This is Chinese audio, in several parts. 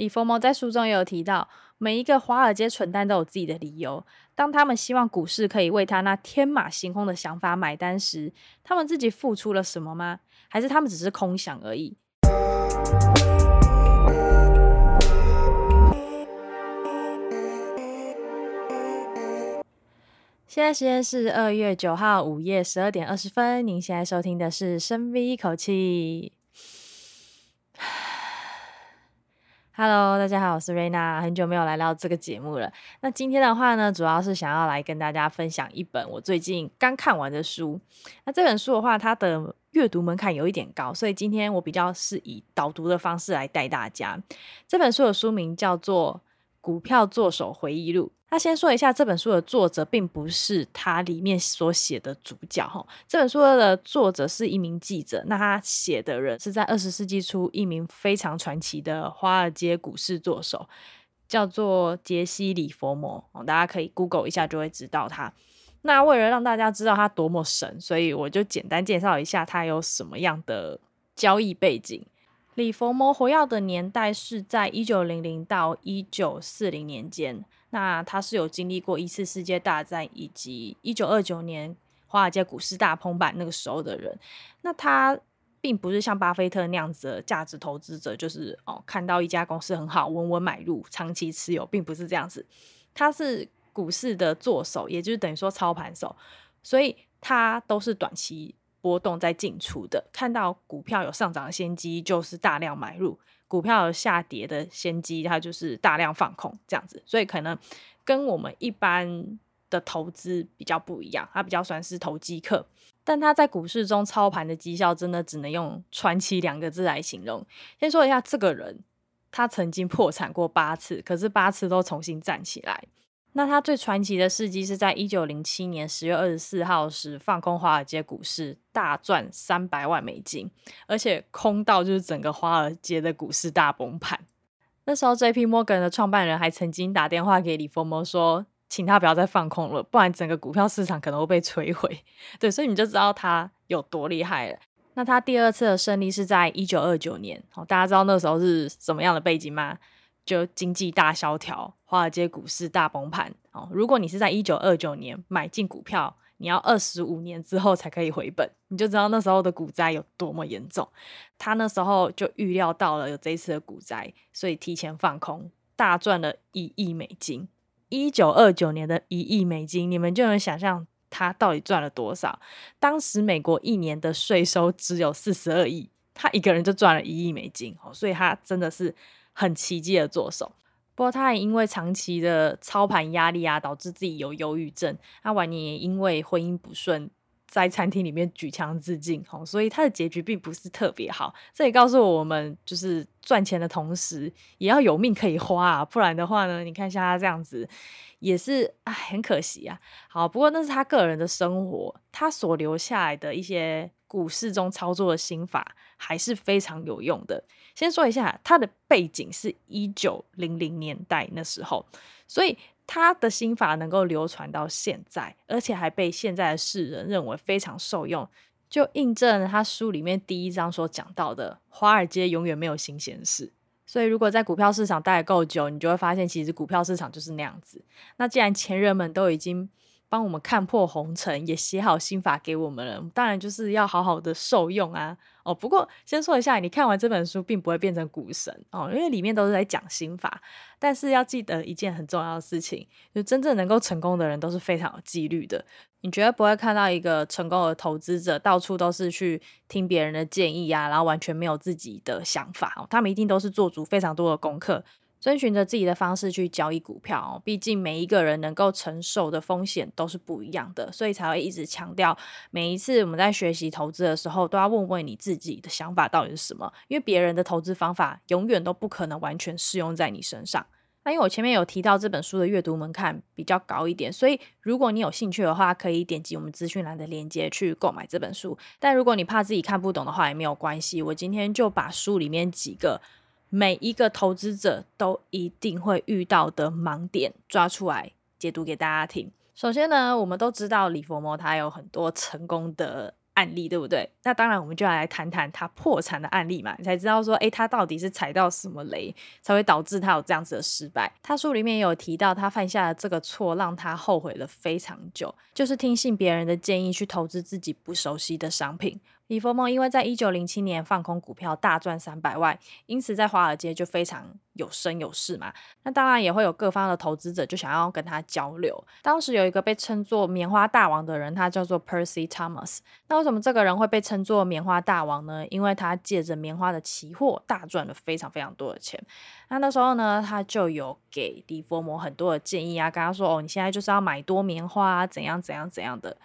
李佛摩在书中也有提到，每一个华尔街蠢蛋都有自己的理由。当他们希望股市可以为他那天马行空的想法买单时，他们自己付出了什么吗？还是他们只是空想而已？现在时间是二月九号午夜十二点二十分。您现在收听的是深吸一口气。Hello，大家好，我是瑞娜，很久没有来到这个节目了。那今天的话呢，主要是想要来跟大家分享一本我最近刚看完的书。那这本书的话，它的阅读门槛有一点高，所以今天我比较是以导读的方式来带大家。这本书的书名叫做《股票作手回忆录》。那先说一下，这本书的作者并不是他里面所写的主角哈。这本书的作者是一名记者，那他写的人是在二十世纪初一名非常传奇的华尔街股市作手，叫做杰西·李佛摩。大家可以 Google 一下就会知道他。那为了让大家知道他多么神，所以我就简单介绍一下他有什么样的交易背景。李佛摩活跃的年代是在一九零零到一九四零年间。那他是有经历过一次世界大战以及一九二九年华尔街股市大崩盘那个时候的人。那他并不是像巴菲特那样子的价值投资者，就是哦看到一家公司很好，稳稳买入，长期持有，并不是这样子。他是股市的作手，也就是等于说操盘手，所以他都是短期波动在进出的。看到股票有上涨的先机，就是大量买入。股票有下跌的先机，它就是大量放空这样子，所以可能跟我们一般的投资比较不一样，它比较算是投机客。但他在股市中操盘的绩效，真的只能用传奇两个字来形容。先说一下这个人，他曾经破产过八次，可是八次都重新站起来。那他最传奇的事迹是在一九零七年十月二十四号时放空华尔街股市，大赚三百万美金，而且空到就是整个华尔街的股市大崩盘。那时候，J.P. Morgan 的创办人还曾经打电话给李佛摩说，请他不要再放空了，不然整个股票市场可能会被摧毁。对，所以你就知道他有多厉害了。那他第二次的胜利是在一九二九年，哦，大家知道那时候是什么样的背景吗？就经济大萧条，华尔街股市大崩盘哦。如果你是在一九二九年买进股票，你要二十五年之后才可以回本，你就知道那时候的股灾有多么严重。他那时候就预料到了有这一次的股灾，所以提前放空，大赚了一亿美金。一九二九年的一亿美金，你们就能想象他到底赚了多少。当时美国一年的税收只有四十二亿，他一个人就赚了一亿美金哦，所以他真的是。很奇迹的作手，不过他也因为长期的操盘压力啊，导致自己有忧郁症。他晚年也因为婚姻不顺，在餐厅里面举枪自尽，吼，所以他的结局并不是特别好。这也告诉我们，就是赚钱的同时也要有命可以花啊，不然的话呢，你看像他这样子，也是唉，很可惜啊。好，不过那是他个人的生活，他所留下来的一些股市中操作的心法，还是非常有用的。先说一下，他的背景是一九零零年代那时候，所以他的心法能够流传到现在，而且还被现在的世人认为非常受用，就印证了他书里面第一章所讲到的：华尔街永远没有新鲜事。所以，如果在股票市场待够久，你就会发现，其实股票市场就是那样子。那既然前人们都已经帮我们看破红尘，也写好心法给我们了，当然就是要好好的受用啊。哦，不过先说一下，你看完这本书并不会变成股神哦，因为里面都是在讲心法。但是要记得一件很重要的事情，就真正能够成功的人都是非常有纪律的。你绝对不会看到一个成功的投资者到处都是去听别人的建议啊，然后完全没有自己的想法。他们一定都是做足非常多的功课。遵循着自己的方式去交易股票哦，毕竟每一个人能够承受的风险都是不一样的，所以才会一直强调，每一次我们在学习投资的时候，都要问问你自己的想法到底是什么，因为别人的投资方法永远都不可能完全适用在你身上。那因为我前面有提到这本书的阅读门槛比较高一点，所以如果你有兴趣的话，可以点击我们资讯栏的链接去购买这本书。但如果你怕自己看不懂的话，也没有关系，我今天就把书里面几个。每一个投资者都一定会遇到的盲点抓出来解读给大家听。首先呢，我们都知道李佛摩他有很多成功的案例，对不对？那当然，我们就要来谈谈他破产的案例嘛，你才知道说，诶，他到底是踩到什么雷，才会导致他有这样子的失败。他书里面有提到，他犯下的这个错，让他后悔了非常久，就是听信别人的建议去投资自己不熟悉的商品。李佛摩因为在一九零七年放空股票大赚三百万，因此在华尔街就非常有声有势嘛。那当然也会有各方的投资者就想要跟他交流。当时有一个被称作棉花大王的人，他叫做 Percy Thomas。那为什么这个人会被称作棉花大王呢？因为他借着棉花的期货大赚了非常非常多的钱。那那时候呢，他就有给李佛摩很多的建议啊，跟他说：“哦，你现在就是要买多棉花啊，怎样怎样怎样的。”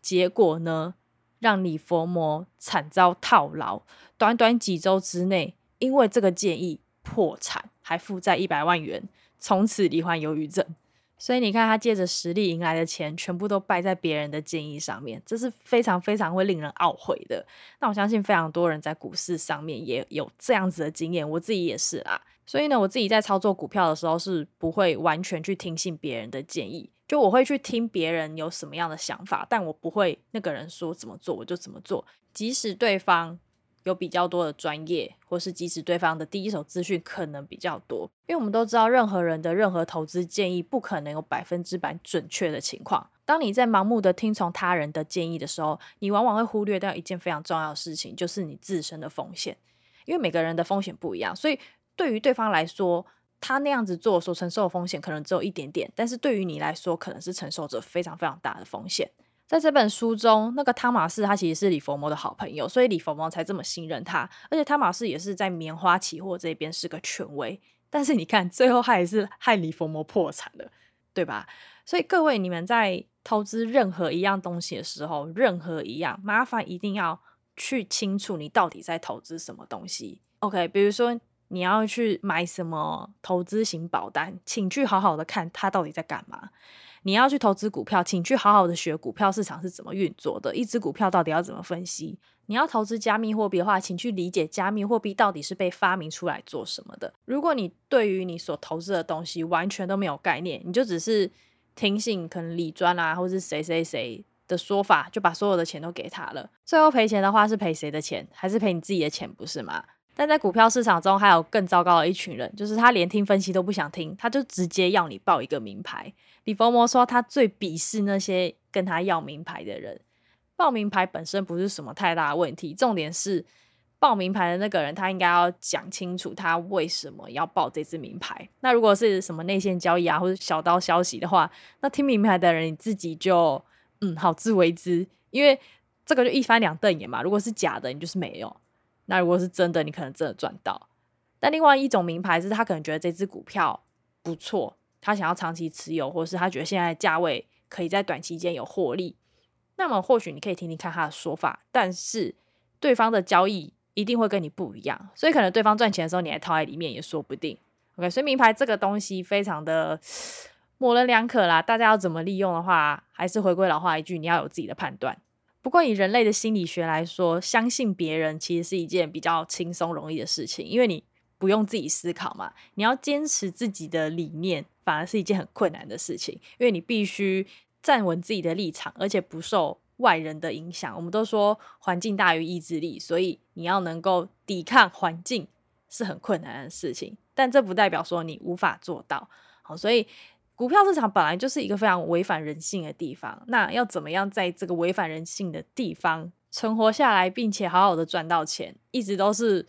结果呢？让李佛摩惨遭套牢，短短几周之内，因为这个建议破产，还负债一百万元，从此罹患忧郁症。所以你看，他借着实力赢来的钱，全部都败在别人的建议上面，这是非常非常会令人懊悔的。那我相信非常多人在股市上面也有这样子的经验，我自己也是啦。所以呢，我自己在操作股票的时候，是不会完全去听信别人的建议。就我会去听别人有什么样的想法，但我不会那个人说怎么做我就怎么做，即使对方有比较多的专业，或是即使对方的第一手资讯可能比较多，因为我们都知道任何人的任何投资建议不可能有百分之百准确的情况。当你在盲目的听从他人的建议的时候，你往往会忽略掉一件非常重要的事情，就是你自身的风险，因为每个人的风险不一样，所以对于对方来说。他那样子做所承受的风险可能只有一点点，但是对于你来说，可能是承受着非常非常大的风险。在这本书中，那个汤马士他其实是李佛摩的好朋友，所以李佛摩才这么信任他。而且汤马士也是在棉花期货这边是个权威。但是你看，最后他也是害李佛摩破产了，对吧？所以各位，你们在投资任何一样东西的时候，任何一样，麻烦一定要去清楚你到底在投资什么东西。OK，比如说。你要去买什么投资型保单，请去好好的看它到底在干嘛。你要去投资股票，请去好好的学股票市场是怎么运作的，一只股票到底要怎么分析。你要投资加密货币的话，请去理解加密货币到底是被发明出来做什么的。如果你对于你所投资的东西完全都没有概念，你就只是听信可能李专啊，或是谁谁谁的说法，就把所有的钱都给他了，最后赔钱的话是赔谁的钱？还是赔你自己的钱？不是吗？但在股票市场中，还有更糟糕的一群人，就是他连听分析都不想听，他就直接要你报一个名牌。李佛摩说，他最鄙视那些跟他要名牌的人。报名牌本身不是什么太大的问题，重点是报名牌的那个人，他应该要讲清楚他为什么要报这支名牌。那如果是什么内线交易啊，或者小道消息的话，那听名牌的人你自己就嗯好自为之，因为这个就一翻两瞪眼嘛。如果是假的，你就是没有。那如果是真的，你可能真的赚到。但另外一种名牌是他可能觉得这支股票不错，他想要长期持有，或是他觉得现在价位可以在短期间有获利。那么或许你可以听听看他的说法，但是对方的交易一定会跟你不一样，所以可能对方赚钱的时候你还套在里面也说不定。OK，所以名牌这个东西非常的模棱两可啦，大家要怎么利用的话，还是回归老话一句，你要有自己的判断。不过，以人类的心理学来说，相信别人其实是一件比较轻松容易的事情，因为你不用自己思考嘛。你要坚持自己的理念，反而是一件很困难的事情，因为你必须站稳自己的立场，而且不受外人的影响。我们都说环境大于意志力，所以你要能够抵抗环境是很困难的事情，但这不代表说你无法做到。好，所以。股票市场本来就是一个非常违反人性的地方，那要怎么样在这个违反人性的地方存活下来，并且好好的赚到钱，一直都是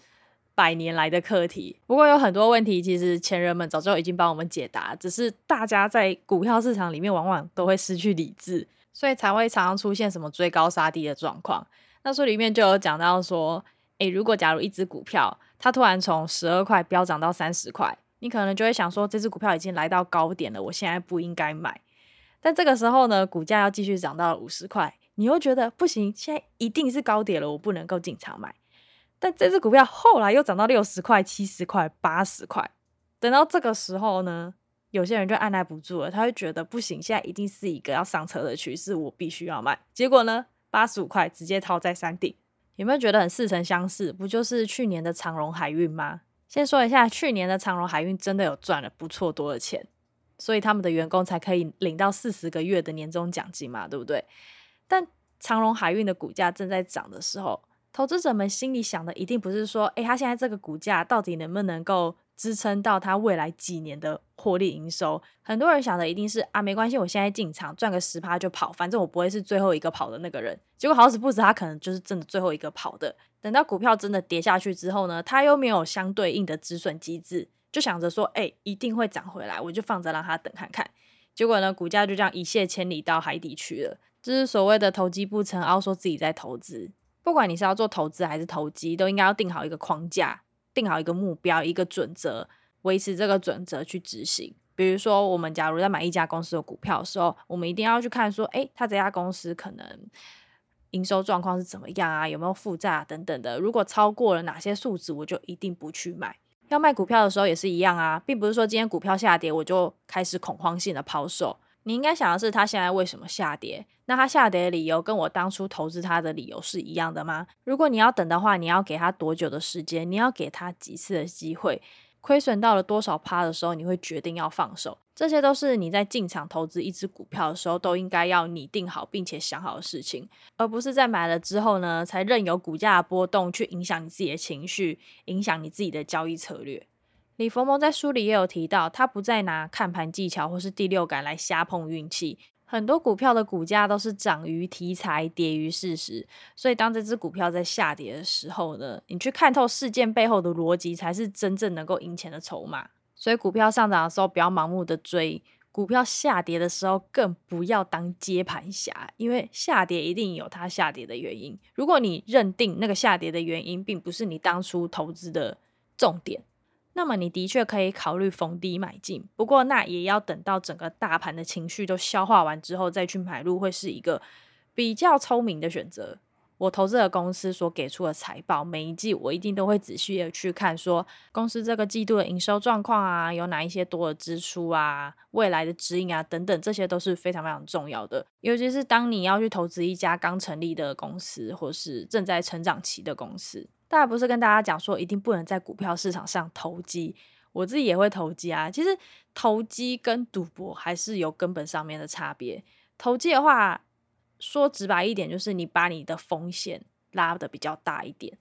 百年来的课题。不过有很多问题，其实前人们早就已经帮我们解答，只是大家在股票市场里面往往都会失去理智，所以才会常常出现什么追高杀低的状况。那书里面就有讲到说，诶，如果假如一只股票它突然从十二块飙涨到三十块。你可能就会想说，这只股票已经来到高点了，我现在不应该买。但这个时候呢，股价要继续涨到五十块，你又觉得不行，现在一定是高点了，我不能够进场买。但这只股票后来又涨到六十块、七十块、八十块，等到这个时候呢，有些人就按捺不住了，他会觉得不行，现在一定是一个要上车的趋势，我必须要买。结果呢，八十五块直接套在山顶，有没有觉得很似曾相识？不就是去年的长荣海运吗？先说一下，去年的长荣海运真的有赚了不错多的钱，所以他们的员工才可以领到四十个月的年终奖金嘛，对不对？但长荣海运的股价正在涨的时候，投资者们心里想的一定不是说，哎，它现在这个股价到底能不能够支撑到它未来几年的获利营收？很多人想的一定是啊，没关系，我现在进场赚个十趴就跑，反正我不会是最后一个跑的那个人。结果好死不死，他可能就是真的最后一个跑的。等到股票真的跌下去之后呢，他又没有相对应的止损机制，就想着说，诶，一定会涨回来，我就放着让他等看看。结果呢，股价就这样一泻千里到海底去了。这是所谓的投机不成，然后说自己在投资。不管你是要做投资还是投机，都应该要定好一个框架，定好一个目标，一个准则，维持这个准则去执行。比如说，我们假如在买一家公司的股票的时候，我们一定要去看说，诶，他这家公司可能营收状况是怎么样啊？有没有负债啊？等等的。如果超过了哪些数值，我就一定不去买。要卖股票的时候也是一样啊，并不是说今天股票下跌，我就开始恐慌性的抛售。你应该想的是，它现在为什么下跌？那它下跌的理由跟我当初投资它的理由是一样的吗？如果你要等的话，你要给它多久的时间？你要给它几次的机会？亏损到了多少趴的时候，你会决定要放手？这些都是你在进场投资一只股票的时候，都应该要拟定好并且想好的事情，而不是在买了之后呢，才任由股价的波动去影响你自己的情绪，影响你自己的交易策略。李佛蒙在书里也有提到，他不再拿看盘技巧或是第六感来瞎碰运气。很多股票的股价都是涨于题材，跌于事实。所以，当这只股票在下跌的时候呢，你去看透事件背后的逻辑，才是真正能够赢钱的筹码。所以，股票上涨的时候不要盲目的追，股票下跌的时候更不要当接盘侠，因为下跌一定有它下跌的原因。如果你认定那个下跌的原因并不是你当初投资的重点。那么你的确可以考虑逢低买进，不过那也要等到整个大盘的情绪都消化完之后再去买入，会是一个比较聪明的选择。我投资的公司所给出的财报，每一季我一定都会仔细的去看，说公司这个季度的营收状况啊，有哪一些多的支出啊，未来的指引啊等等，这些都是非常非常重要的。尤其是当你要去投资一家刚成立的公司，或是正在成长期的公司。大家不是跟大家讲说一定不能在股票市场上投机，我自己也会投机啊。其实投机跟赌博还是有根本上面的差别。投机的话，说直白一点，就是你把你的风险拉的比较大一点，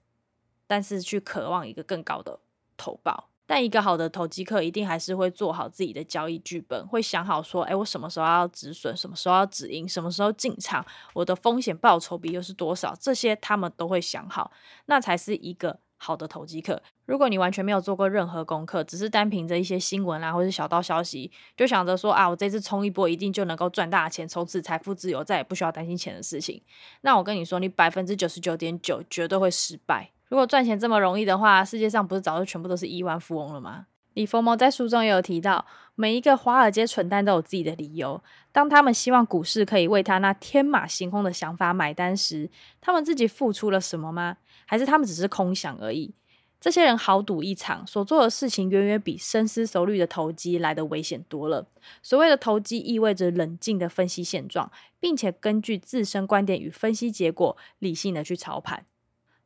但是去渴望一个更高的投报。但一个好的投机客一定还是会做好自己的交易剧本，会想好说，诶，我什么时候要止损，什么时候要止盈，什么时候进场，我的风险报酬比又是多少，这些他们都会想好，那才是一个好的投机客。如果你完全没有做过任何功课，只是单凭着一些新闻啊，或是小道消息，就想着说啊，我这次冲一波一定就能够赚大钱，从此财富自由，再也不需要担心钱的事情，那我跟你说，你百分之九十九点九绝对会失败。如果赚钱这么容易的话，世界上不是早就全部都是亿万富翁了吗？李佛摩在书中也有提到，每一个华尔街蠢蛋都有自己的理由。当他们希望股市可以为他那天马行空的想法买单时，他们自己付出了什么吗？还是他们只是空想而已？这些人豪赌一场，所做的事情远远比深思熟虑的投机来得危险多了。所谓的投机，意味着冷静的分析现状，并且根据自身观点与分析结果，理性的去操盘。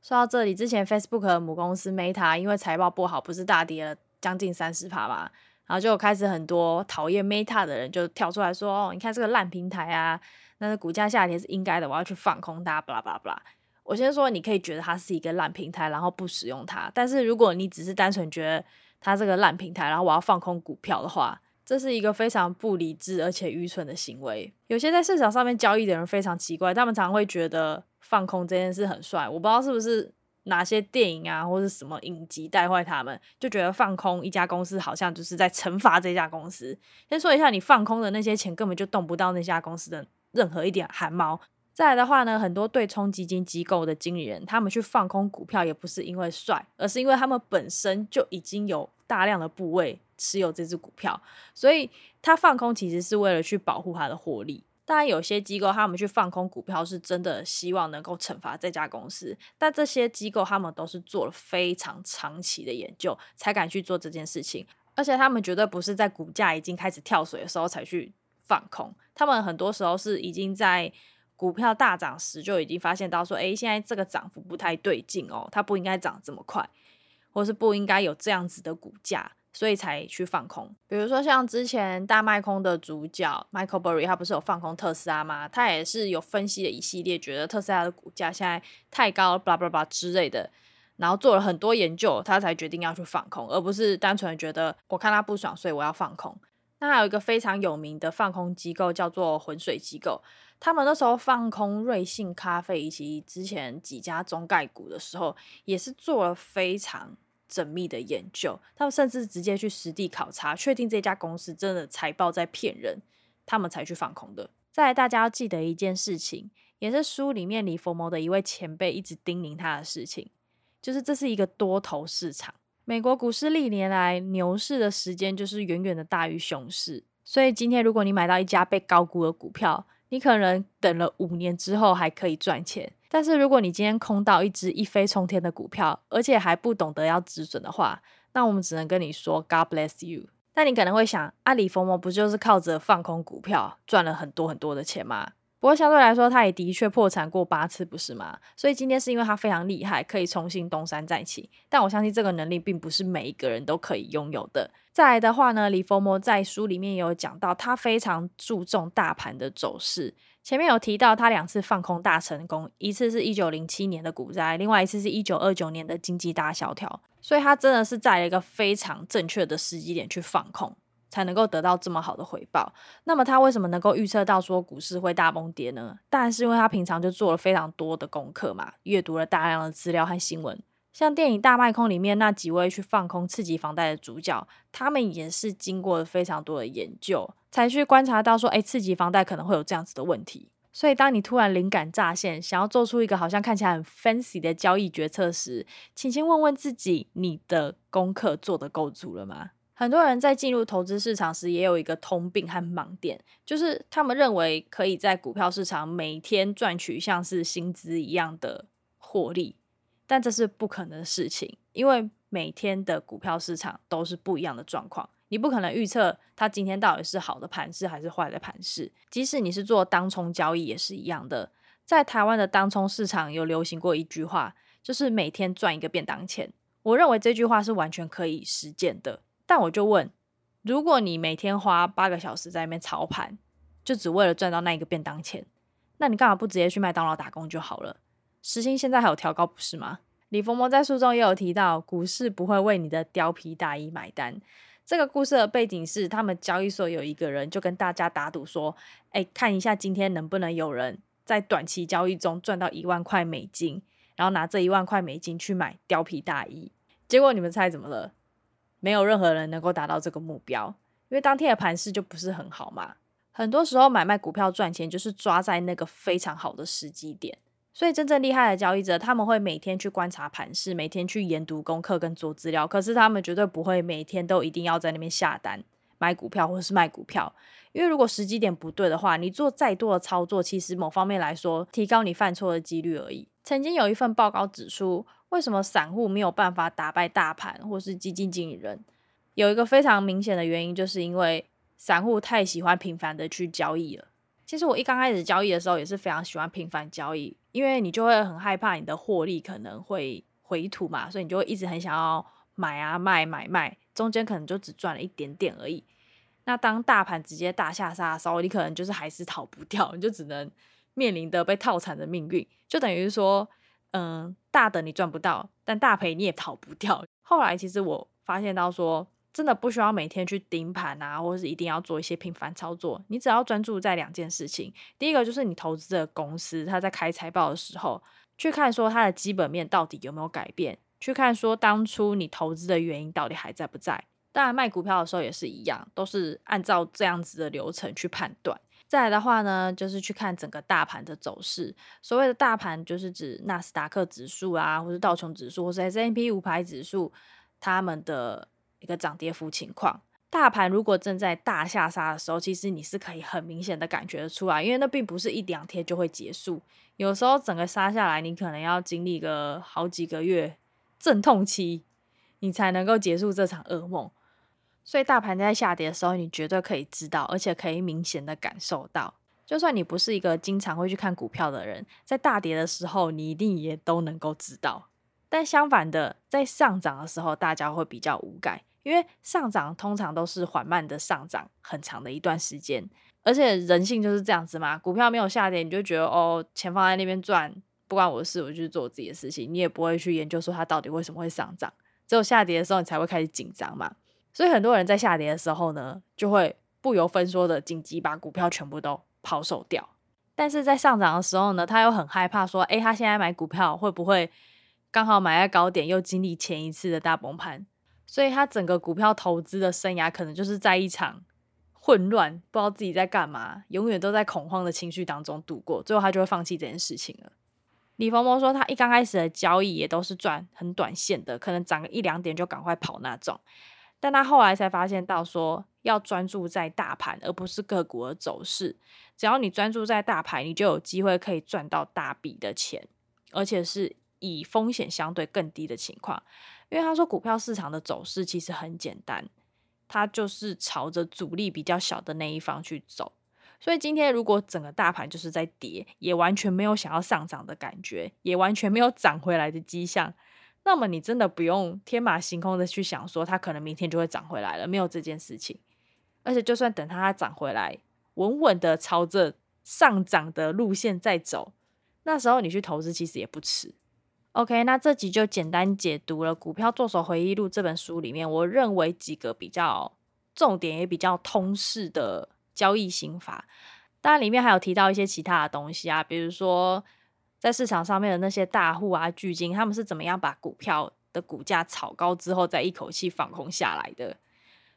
说到这里，之前 Facebook 的母公司 Meta 因为财报不好，不是大跌了将近三十趴嘛，然后就开始很多讨厌 Meta 的人就跳出来说：“哦，你看这个烂平台啊，那个股价下跌是应该的，我要去放空它。”巴拉巴拉巴拉。我先说，你可以觉得它是一个烂平台，然后不使用它，但是如果你只是单纯觉得它这个烂平台，然后我要放空股票的话，这是一个非常不理智而且愚蠢的行为。有些在市场上面交易的人非常奇怪，他们常会觉得。放空这件事很帅，我不知道是不是哪些电影啊，或是什么影集带坏他们，就觉得放空一家公司好像就是在惩罚这家公司。先说一下，你放空的那些钱根本就动不到那家公司的任何一点汗毛。再来的话呢，很多对冲基金机构的经理人，他们去放空股票也不是因为帅，而是因为他们本身就已经有大量的部位持有这只股票，所以他放空其实是为了去保护他的获利。当然，有些机构他们去放空股票，是真的希望能够惩罚这家公司。但这些机构他们都是做了非常长期的研究，才敢去做这件事情。而且他们绝对不是在股价已经开始跳水的时候才去放空，他们很多时候是已经在股票大涨时就已经发现到说，诶，现在这个涨幅不太对劲哦，它不应该涨这么快，或是不应该有这样子的股价。所以才去放空。比如说像之前大卖空的主角 Michael Burry，他不是有放空特斯拉吗？他也是有分析了一系列，觉得特斯拉的股价现在太高了，blah blah blah 之类的，然后做了很多研究，他才决定要去放空，而不是单纯的觉得我看他不爽，所以我要放空。那还有一个非常有名的放空机构叫做浑水机构，他们那时候放空瑞幸咖啡以及之前几家中概股的时候，也是做了非常。缜密的研究，他们甚至直接去实地考察，确定这家公司真的财报在骗人，他们才去放空的。再来，大家要记得一件事情，也是书里面李佛摩的一位前辈一直叮咛他的事情，就是这是一个多头市场。美国股市历年来牛市的时间就是远远的大于熊市，所以今天如果你买到一家被高估的股票，你可能等了五年之后还可以赚钱。但是如果你今天空到一只一飞冲天的股票，而且还不懂得要止损的话，那我们只能跟你说 God bless you。但你可能会想，阿里佛摩不就是靠着放空股票赚了很多很多的钱吗？不过相对来说，他也的确破产过八次，不是吗？所以今天是因为他非常厉害，可以重新东山再起。但我相信这个能力并不是每一个人都可以拥有的。再来的话呢，李佛摩在书里面也有讲到，他非常注重大盘的走势。前面有提到他两次放空大成功，一次是一九零七年的股灾，另外一次是一九二九年的经济大萧条，所以他真的是在一个非常正确的时机点去放空，才能够得到这么好的回报。那么他为什么能够预测到说股市会大崩跌呢？当然是因为他平常就做了非常多的功课嘛，阅读了大量的资料和新闻。像电影《大卖空》里面那几位去放空次级房贷的主角，他们也是经过了非常多的研究，才去观察到说，哎，次级房贷可能会有这样子的问题。所以，当你突然灵感乍现，想要做出一个好像看起来很 fancy 的交易决策时，请先问问自己，你的功课做得够足了吗？很多人在进入投资市场时，也有一个通病和盲点，就是他们认为可以在股票市场每天赚取像是薪资一样的获利。但这是不可能的事情，因为每天的股票市场都是不一样的状况，你不可能预测它今天到底是好的盘势还是坏的盘势。即使你是做当冲交易也是一样的。在台湾的当冲市场有流行过一句话，就是每天赚一个便当钱。我认为这句话是完全可以实践的。但我就问，如果你每天花八个小时在那边操盘，就只为了赚到那一个便当钱，那你干嘛不直接去麦当劳打工就好了？时薪现在还有调高，不是吗？李佛摩在书中也有提到，股市不会为你的貂皮大衣买单。这个故事的背景是，他们交易所有一个人就跟大家打赌说：“哎，看一下今天能不能有人在短期交易中赚到一万块美金，然后拿这一万块美金去买貂皮大衣。”结果你们猜怎么了？没有任何人能够达到这个目标，因为当天的盘势就不是很好嘛。很多时候买卖股票赚钱，就是抓在那个非常好的时机点。所以真正厉害的交易者，他们会每天去观察盘势，每天去研读功课跟做资料。可是他们绝对不会每天都一定要在那边下单买股票或者是卖股票，因为如果时机点不对的话，你做再多的操作，其实某方面来说，提高你犯错的几率而已。曾经有一份报告指出，为什么散户没有办法打败大盘或是基金经理人？有一个非常明显的原因，就是因为散户太喜欢频繁的去交易了。其实我一刚开始交易的时候，也是非常喜欢频繁交易。因为你就会很害怕你的获利可能会回吐嘛，所以你就会一直很想要买啊卖买卖，中间可能就只赚了一点点而已。那当大盘直接大下杀的时候，你可能就是还是逃不掉，你就只能面临的被套惨的命运，就等于说，嗯，大的你赚不到，但大赔你也逃不掉。后来其实我发现到说。真的不需要每天去盯盘啊，或者是一定要做一些频繁操作。你只要专注在两件事情。第一个就是你投资的公司，它在开财报的时候，去看说它的基本面到底有没有改变，去看说当初你投资的原因到底还在不在。当然卖股票的时候也是一样，都是按照这样子的流程去判断。再来的话呢，就是去看整个大盘的走势。所谓的大盘，就是指纳斯达克指数啊，或是道琼指数，或是 S&P 五百指数，他们的。一个涨跌幅情况，大盘如果正在大下杀的时候，其实你是可以很明显的感觉得出来，因为那并不是一两天就会结束，有时候整个杀下来，你可能要经历个好几个月阵痛期，你才能够结束这场噩梦。所以大盘在下跌的时候，你绝对可以知道，而且可以明显的感受到，就算你不是一个经常会去看股票的人，在大跌的时候，你一定也都能够知道。但相反的，在上涨的时候，大家会比较无感。因为上涨通常都是缓慢的上涨，很长的一段时间，而且人性就是这样子嘛。股票没有下跌，你就觉得哦，钱放在那边赚，不关我的事，我就去做我自己的事情，你也不会去研究说它到底为什么会上涨。只有下跌的时候，你才会开始紧张嘛。所以很多人在下跌的时候呢，就会不由分说的紧急把股票全部都抛售掉。但是在上涨的时候呢，他又很害怕说，诶，他现在买股票会不会刚好买在高点，又经历前一次的大崩盘？所以他整个股票投资的生涯，可能就是在一场混乱，不知道自己在干嘛，永远都在恐慌的情绪当中度过，最后他就会放弃这件事情了。李佛摩说，他一刚开始的交易也都是赚很短线的，可能涨个一两点就赶快跑那种。但他后来才发现到说，要专注在大盘，而不是个股的走势。只要你专注在大盘，你就有机会可以赚到大笔的钱，而且是以风险相对更低的情况。因为他说，股票市场的走势其实很简单，它就是朝着阻力比较小的那一方去走。所以今天如果整个大盘就是在跌，也完全没有想要上涨的感觉，也完全没有涨回来的迹象。那么你真的不用天马行空的去想说它可能明天就会涨回来了，没有这件事情。而且就算等它涨回来，稳稳的朝着上涨的路线在走，那时候你去投资其实也不迟。OK，那这集就简单解读了《股票作手回忆录》这本书里面，我认为几个比较重点也比较通式的交易心法。当然里面还有提到一些其他的东西啊，比如说。在市场上面的那些大户啊、巨鲸，他们是怎么样把股票的股价炒高之后，再一口气放空下来的？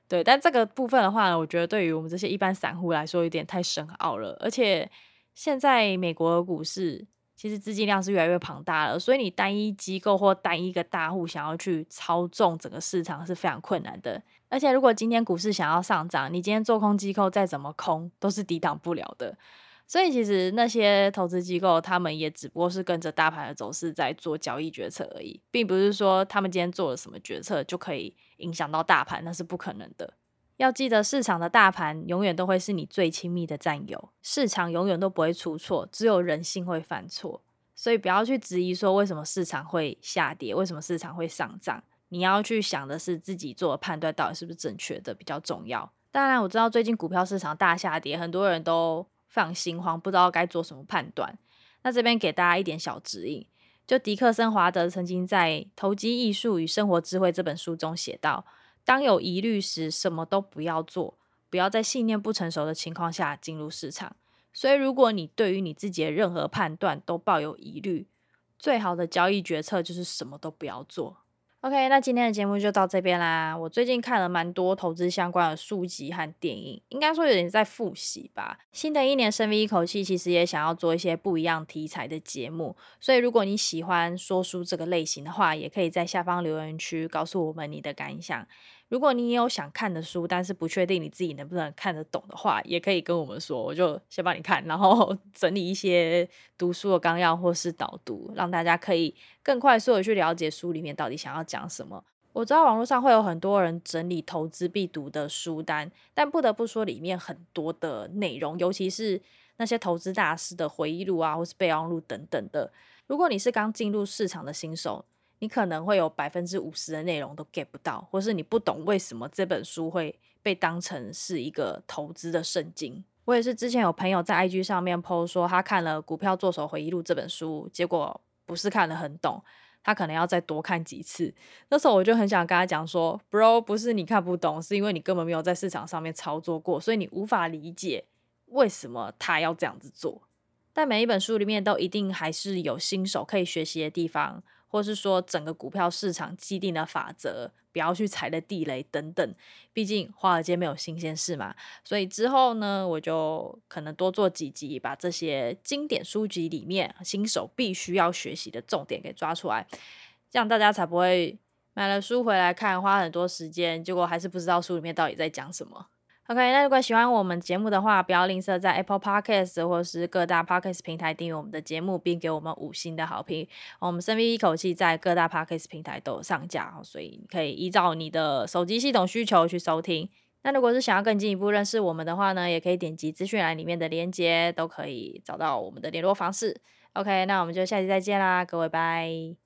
对，但这个部分的话呢，我觉得对于我们这些一般散户来说，有点太深奥了。而且现在美国的股市其实资金量是越来越庞大了，所以你单一机构或单一个大户想要去操纵整个市场是非常困难的。而且如果今天股市想要上涨，你今天做空机构再怎么空，都是抵挡不了的。所以其实那些投资机构，他们也只不过是跟着大盘的走势在做交易决策而已，并不是说他们今天做了什么决策就可以影响到大盘，那是不可能的。要记得，市场的大盘永远都会是你最亲密的战友，市场永远都不会出错，只有人性会犯错。所以不要去质疑说为什么市场会下跌，为什么市场会上涨，你要去想的是自己做的判断到底是不是正确的比较重要。当然，我知道最近股票市场大下跌，很多人都。非常心慌，不知道该做什么判断。那这边给大家一点小指引，就迪克森·华德曾经在《投机艺术与生活智慧》这本书中写道：当有疑虑时，什么都不要做，不要在信念不成熟的情况下进入市场。所以，如果你对于你自己的任何判断都抱有疑虑，最好的交易决策就是什么都不要做。OK，那今天的节目就到这边啦。我最近看了蛮多投资相关的书籍和电影，应该说有点在复习吧。新的一年深吸一口气，其实也想要做一些不一样题材的节目。所以如果你喜欢说书这个类型的话，也可以在下方留言区告诉我们你的感想。如果你也有想看的书，但是不确定你自己能不能看得懂的话，也可以跟我们说，我就先帮你看，然后 整理一些读书的纲要或是导读，让大家可以更快速的去了解书里面到底想要讲什么。我知道网络上会有很多人整理投资必读的书单，但不得不说里面很多的内容，尤其是那些投资大师的回忆录啊，或是备忘录等等的。如果你是刚进入市场的新手，你可能会有百分之五十的内容都 get 不到，或是你不懂为什么这本书会被当成是一个投资的圣经。我也是之前有朋友在 IG 上面 po 说他看了《股票作手回忆录》这本书，结果不是看得很懂，他可能要再多看几次。那时候我就很想跟他讲说，Bro，不是你看不懂，是因为你根本没有在市场上面操作过，所以你无法理解为什么他要这样子做。但每一本书里面都一定还是有新手可以学习的地方。或是说整个股票市场既定的法则，不要去踩的地雷等等。毕竟华尔街没有新鲜事嘛，所以之后呢，我就可能多做几集，把这些经典书籍里面新手必须要学习的重点给抓出来，这样大家才不会买了书回来看，花很多时间，结果还是不知道书里面到底在讲什么。OK，那如果喜欢我们节目的话，不要吝啬在 Apple Podcast 或是各大 Podcast 平台订阅我们的节目，并给我们五星的好评。我们深吸一口气，在各大 Podcast 平台都有上架，所以可以依照你的手机系统需求去收听。那如果是想要更进一步认识我们的话呢，也可以点击资讯栏里面的链接，都可以找到我们的联络方式。OK，那我们就下期再见啦，各位拜。